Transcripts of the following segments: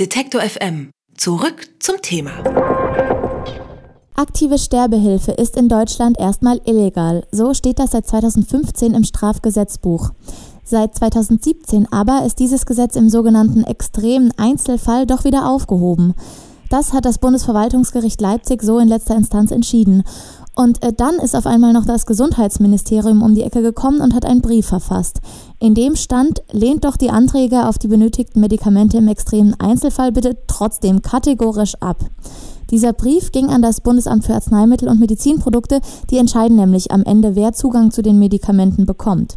Detektor FM. Zurück zum Thema. Aktive Sterbehilfe ist in Deutschland erstmal illegal. So steht das seit 2015 im Strafgesetzbuch. Seit 2017 aber ist dieses Gesetz im sogenannten extremen Einzelfall doch wieder aufgehoben. Das hat das Bundesverwaltungsgericht Leipzig so in letzter Instanz entschieden. Und äh, dann ist auf einmal noch das Gesundheitsministerium um die Ecke gekommen und hat einen Brief verfasst. In dem stand, lehnt doch die Anträge auf die benötigten Medikamente im extremen Einzelfall bitte trotzdem kategorisch ab. Dieser Brief ging an das Bundesamt für Arzneimittel und Medizinprodukte, die entscheiden nämlich am Ende, wer Zugang zu den Medikamenten bekommt.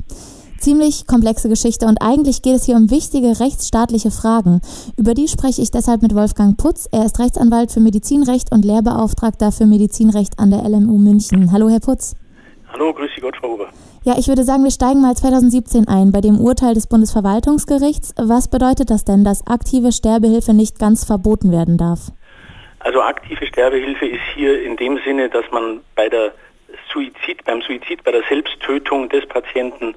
Ziemlich komplexe Geschichte und eigentlich geht es hier um wichtige rechtsstaatliche Fragen. Über die spreche ich deshalb mit Wolfgang Putz. Er ist Rechtsanwalt für Medizinrecht und Lehrbeauftragter für Medizinrecht an der LMU München. Hallo, Herr Putz. Hallo, grüß Sie Gott, Frau Huber. Ja, ich würde sagen, wir steigen mal 2017 ein bei dem Urteil des Bundesverwaltungsgerichts. Was bedeutet das denn, dass aktive Sterbehilfe nicht ganz verboten werden darf? Also aktive Sterbehilfe ist hier in dem Sinne, dass man bei der Suizid, beim Suizid, bei der Selbsttötung des Patienten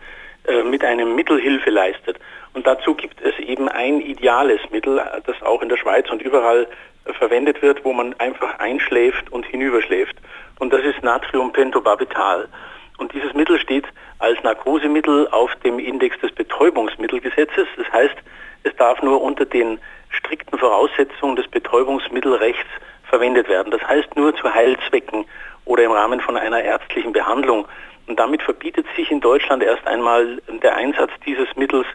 mit einem Mittel Hilfe leistet. Und dazu gibt es eben ein ideales Mittel, das auch in der Schweiz und überall äh, verwendet wird, wo man einfach einschläft und hinüberschläft. Und das ist Natriumpentobarbital. Und dieses Mittel steht als Narkosemittel auf dem Index des Betäubungsmittelgesetzes. Das heißt, es darf nur unter den strikten Voraussetzungen des Betäubungsmittelrechts verwendet werden. Das heißt nur zu Heilzwecken oder im Rahmen von einer ärztlichen Behandlung. Und damit verbietet sich in Deutschland erst einmal der Einsatz dieses Mittels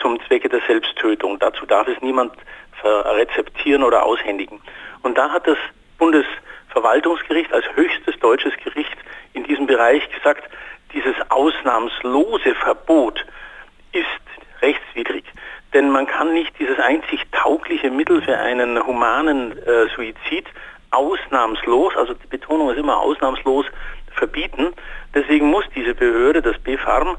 zum Zwecke der Selbsttötung. Dazu darf es niemand rezeptieren oder aushändigen. Und da hat das Bundesverwaltungsgericht als höchstes deutsches Gericht in diesem Bereich gesagt, dieses ausnahmslose Verbot ist rechtswidrig. Denn man kann nicht dieses einzig taugliche Mittel für einen humanen äh, Suizid ausnahmslos, also die Betonung ist immer ausnahmslos, verbieten. Deswegen muss diese Behörde, das BfArM,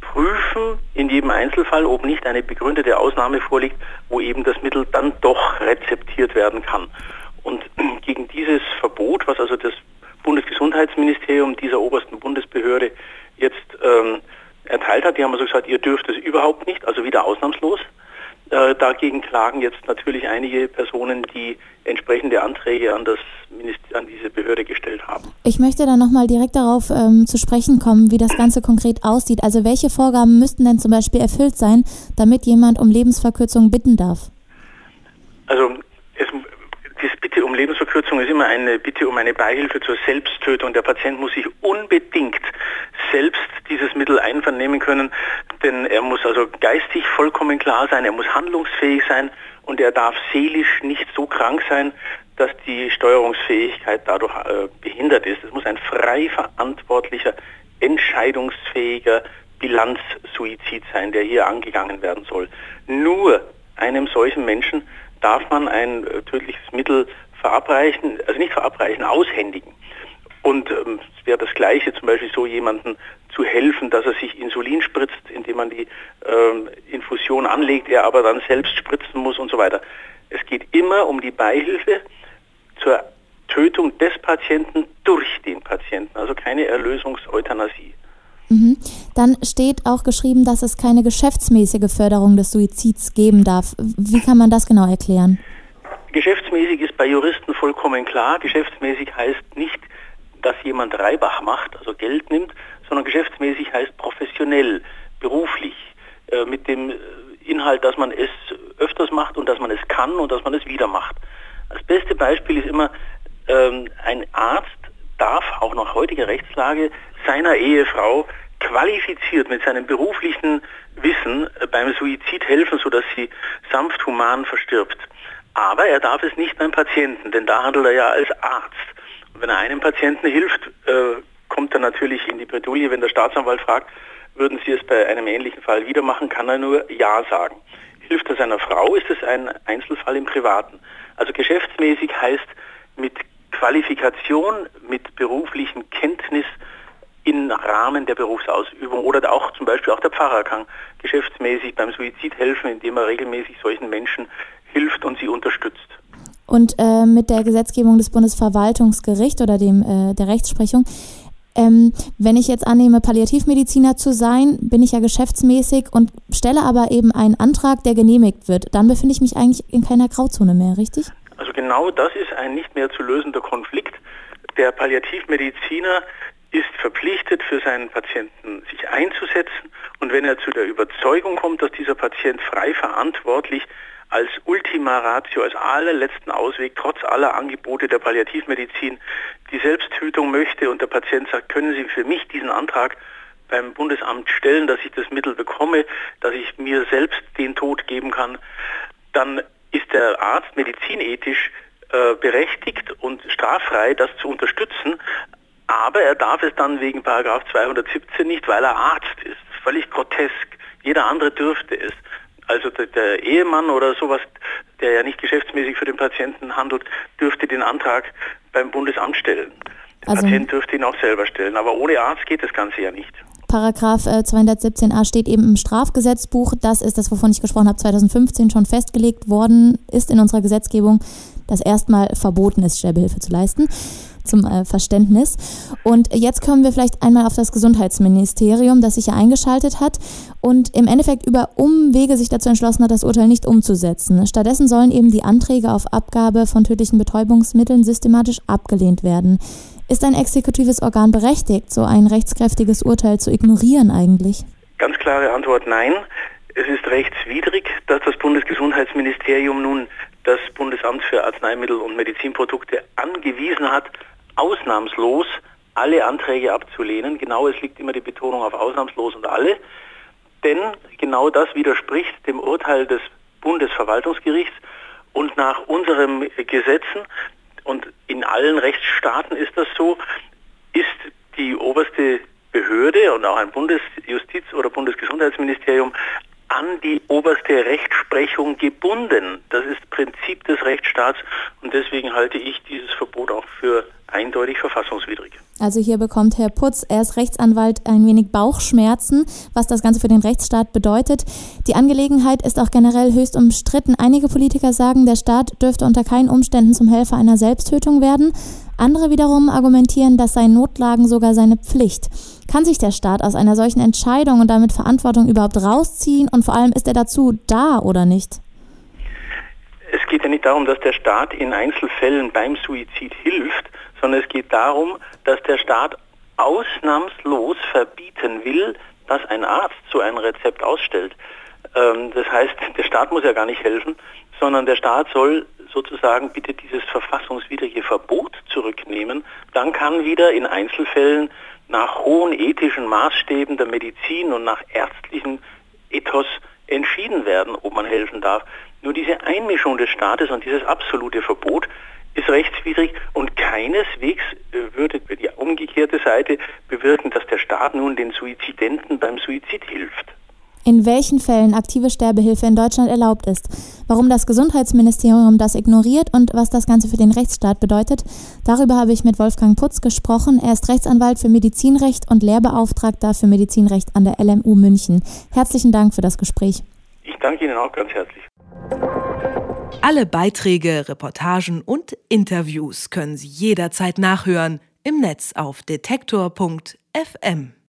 prüfen in jedem Einzelfall, ob nicht eine begründete Ausnahme vorliegt, wo eben das Mittel dann doch rezeptiert werden kann. Und gegen dieses Verbot, was also das Bundesgesundheitsministerium dieser obersten Bundesbehörde jetzt ähm, erteilt hat, die haben also gesagt, ihr dürft es überhaupt nicht, also wieder ausnahmslos. Äh, dagegen klagen jetzt natürlich einige Personen, die entsprechende Anträge an, das an diese Behörde gestellt haben. Ich möchte dann nochmal direkt darauf ähm, zu sprechen kommen, wie das Ganze konkret aussieht. Also welche Vorgaben müssten denn zum Beispiel erfüllt sein, damit jemand um Lebensverkürzung bitten darf? Also es, das Bitte um Lebensverkürzung ist immer eine Bitte um eine Beihilfe zur Selbsttötung. Der Patient muss sich unbedingt selbst dieses Mittel einvernehmen können, denn er muss also geistig vollkommen klar sein, er muss handlungsfähig sein und er darf seelisch nicht so krank sein, dass die Steuerungsfähigkeit dadurch äh, behindert ist. Es muss ein frei verantwortlicher, entscheidungsfähiger Bilanzsuizid sein, der hier angegangen werden soll. Nur einem solchen Menschen darf man ein äh, tödliches Mittel verabreichen, also nicht verabreichen, aushändigen. Und ähm, es wäre das Gleiche, zum Beispiel so jemanden zu helfen, dass er sich Insulin spritzt, indem man die ähm, Infusion anlegt, er aber dann selbst spritzen muss und so weiter. Es geht immer um die Beihilfe zur Tötung des Patienten durch den Patienten, also keine Erlösungseuthanasie. Mhm. Dann steht auch geschrieben, dass es keine geschäftsmäßige Förderung des Suizids geben darf. Wie kann man das genau erklären? Geschäftsmäßig ist bei Juristen vollkommen klar. Geschäftsmäßig heißt nicht, dass jemand Reibach macht, also Geld nimmt, sondern geschäftsmäßig heißt professionell, beruflich, äh, mit dem Inhalt, dass man es öfters macht und dass man es kann und dass man es wieder macht. Das beste Beispiel ist immer, ähm, ein Arzt darf auch nach heutiger Rechtslage seiner Ehefrau qualifiziert mit seinem beruflichen Wissen äh, beim Suizid helfen, sodass sie sanft human verstirbt. Aber er darf es nicht beim Patienten, denn da handelt er ja als Arzt. Wenn er einem Patienten hilft, äh, kommt er natürlich in die Bredouille, wenn der Staatsanwalt fragt, würden Sie es bei einem ähnlichen Fall wieder machen, kann er nur Ja sagen. Hilft er seiner Frau, ist es ein Einzelfall im Privaten. Also geschäftsmäßig heißt mit Qualifikation, mit beruflichen Kenntnis im Rahmen der Berufsausübung oder auch zum Beispiel auch der Pfarrer kann geschäftsmäßig beim Suizid helfen, indem er regelmäßig solchen Menschen hilft und sie unterstützt. Und äh, mit der Gesetzgebung des Bundesverwaltungsgerichts oder dem, äh, der Rechtsprechung Ähm, wenn ich jetzt annehme, Palliativmediziner zu sein, bin ich ja geschäftsmäßig und stelle aber eben einen Antrag, der genehmigt wird. Dann befinde ich mich eigentlich in keiner Grauzone mehr, richtig? Also genau das ist ein nicht mehr zu lösender Konflikt. Der Palliativmediziner ist verpflichtet, für seinen Patienten sich einzusetzen. Und wenn er zu der Überzeugung kommt, dass dieser Patient frei verantwortlich als Ultima Ratio, als allerletzten Ausweg, trotz aller Angebote der Palliativmedizin, die Selbsttötung möchte und der Patient sagt, können Sie für mich diesen Antrag beim Bundesamt stellen, dass ich das Mittel bekomme, dass ich mir selbst den Tod geben kann, dann ist der Arzt medizinethisch äh, berechtigt und straffrei, das zu unterstützen. Aber er darf es dann wegen Paragraph 217 nicht, weil er Arzt ist. Völlig grotesk. Jeder andere dürfte es. Also der, der, Ehemann oder sowas, der ja nicht geschäftsmäßig für den Patienten handelt, dürfte den Antrag beim Bundesamt stellen. Der also, Patient dürfte ihn auch selber stellen. Aber ohne Arzt geht das Ganze ja nicht. Paragraph 217a äh, steht eben im Strafgesetzbuch. Das ist das, wovon ich gesprochen habe, 2015 schon festgelegt worden ist in unserer Gesetzgebung, dass erstmal verboten ist, Sterbehilfe zu leisten zum äh, Verständnis. Und jetzt kommen wir vielleicht einmal auf das Gesundheitsministerium, das sich ja eingeschaltet hat und im Endeffekt über Umwege sich dazu entschlossen hat, das Urteil nicht umzusetzen. Stattdessen sollen eben die Anträge auf Abgabe von tödlichen Betäubungsmitteln systematisch abgelehnt werden. Ist ein exekutives Organ berechtigt, so ein rechtskräftiges Urteil zu ignorieren eigentlich? Ganz klare Antwort nein. Es ist rechtswidrig, dass das Bundesgesundheitsministerium nun das Bundesamt für Arzneimittel und Medizinprodukte angewiesen hat, ausnahmslos alle Anträge abzulehnen. Genau, es liegt immer die Betonung auf ausnahmslos und alle. Denn genau das widerspricht dem Urteil des Bundesverwaltungsgerichts und nach unseren Gesetzen und in allen Rechtsstaaten ist das so, ist die oberste Behörde und auch ein Bundesjustiz- oder Bundesgesundheitsministerium an die oberste Rechtsprechung gebunden. Das ist Prinzip des Rechtsstaats und deswegen halte ich dieses Verbot auch für eindeutig verfassungswidrig. Also hier bekommt Herr Putz, er ist Rechtsanwalt, ein wenig Bauchschmerzen, was das Ganze für den Rechtsstaat bedeutet. Die Angelegenheit ist auch generell höchst umstritten. Einige Politiker sagen, der Staat dürfte unter keinen Umständen zum Helfer einer Selbsttötung werden. Andere wiederum argumentieren, das sei Notlagen sogar seine Pflicht. Kann sich der Staat aus einer solchen Entscheidung und damit Verantwortung überhaupt rausziehen? Und vor allem, ist er dazu da oder nicht? Es geht ja nicht darum, dass der Staat in Einzelfällen beim Suizid hilft, sondern es geht darum, dass der Staat ausnahmslos verbieten will, dass ein Arzt so ein Rezept ausstellt. Ähm, das heißt, der Staat muss ja gar nicht helfen, sondern der Staat soll sozusagen bitte dieses verfassungswidrige Verbot zurücknehmen. Dann kann wieder in Einzelfällen nach hohen ethischen Maßstäben der Medizin und nach ärztlichen Ethos entschieden werden, ob man helfen darf. Nur diese Einmischung des Staates und dieses absolute Verbot ist rechtswidrig und keineswegs äh, würde die umgekehrte Seite bewirken, dass der Staat nun den Suizidenten beim Suizid hilft in welchen Fällen aktive Sterbehilfe in Deutschland erlaubt ist, warum das Gesundheitsministerium das ignoriert und was das Ganze für den Rechtsstaat bedeutet. Darüber habe ich mit Wolfgang Putz gesprochen. Er ist Rechtsanwalt für Medizinrecht und Lehrbeauftragter für Medizinrecht an der LMU München. Herzlichen Dank für das Gespräch. Ich danke Ihnen auch ganz herzlich. Alle Beiträge, Reportagen und Interviews können Sie jederzeit nachhören im Netz auf detektor.fm.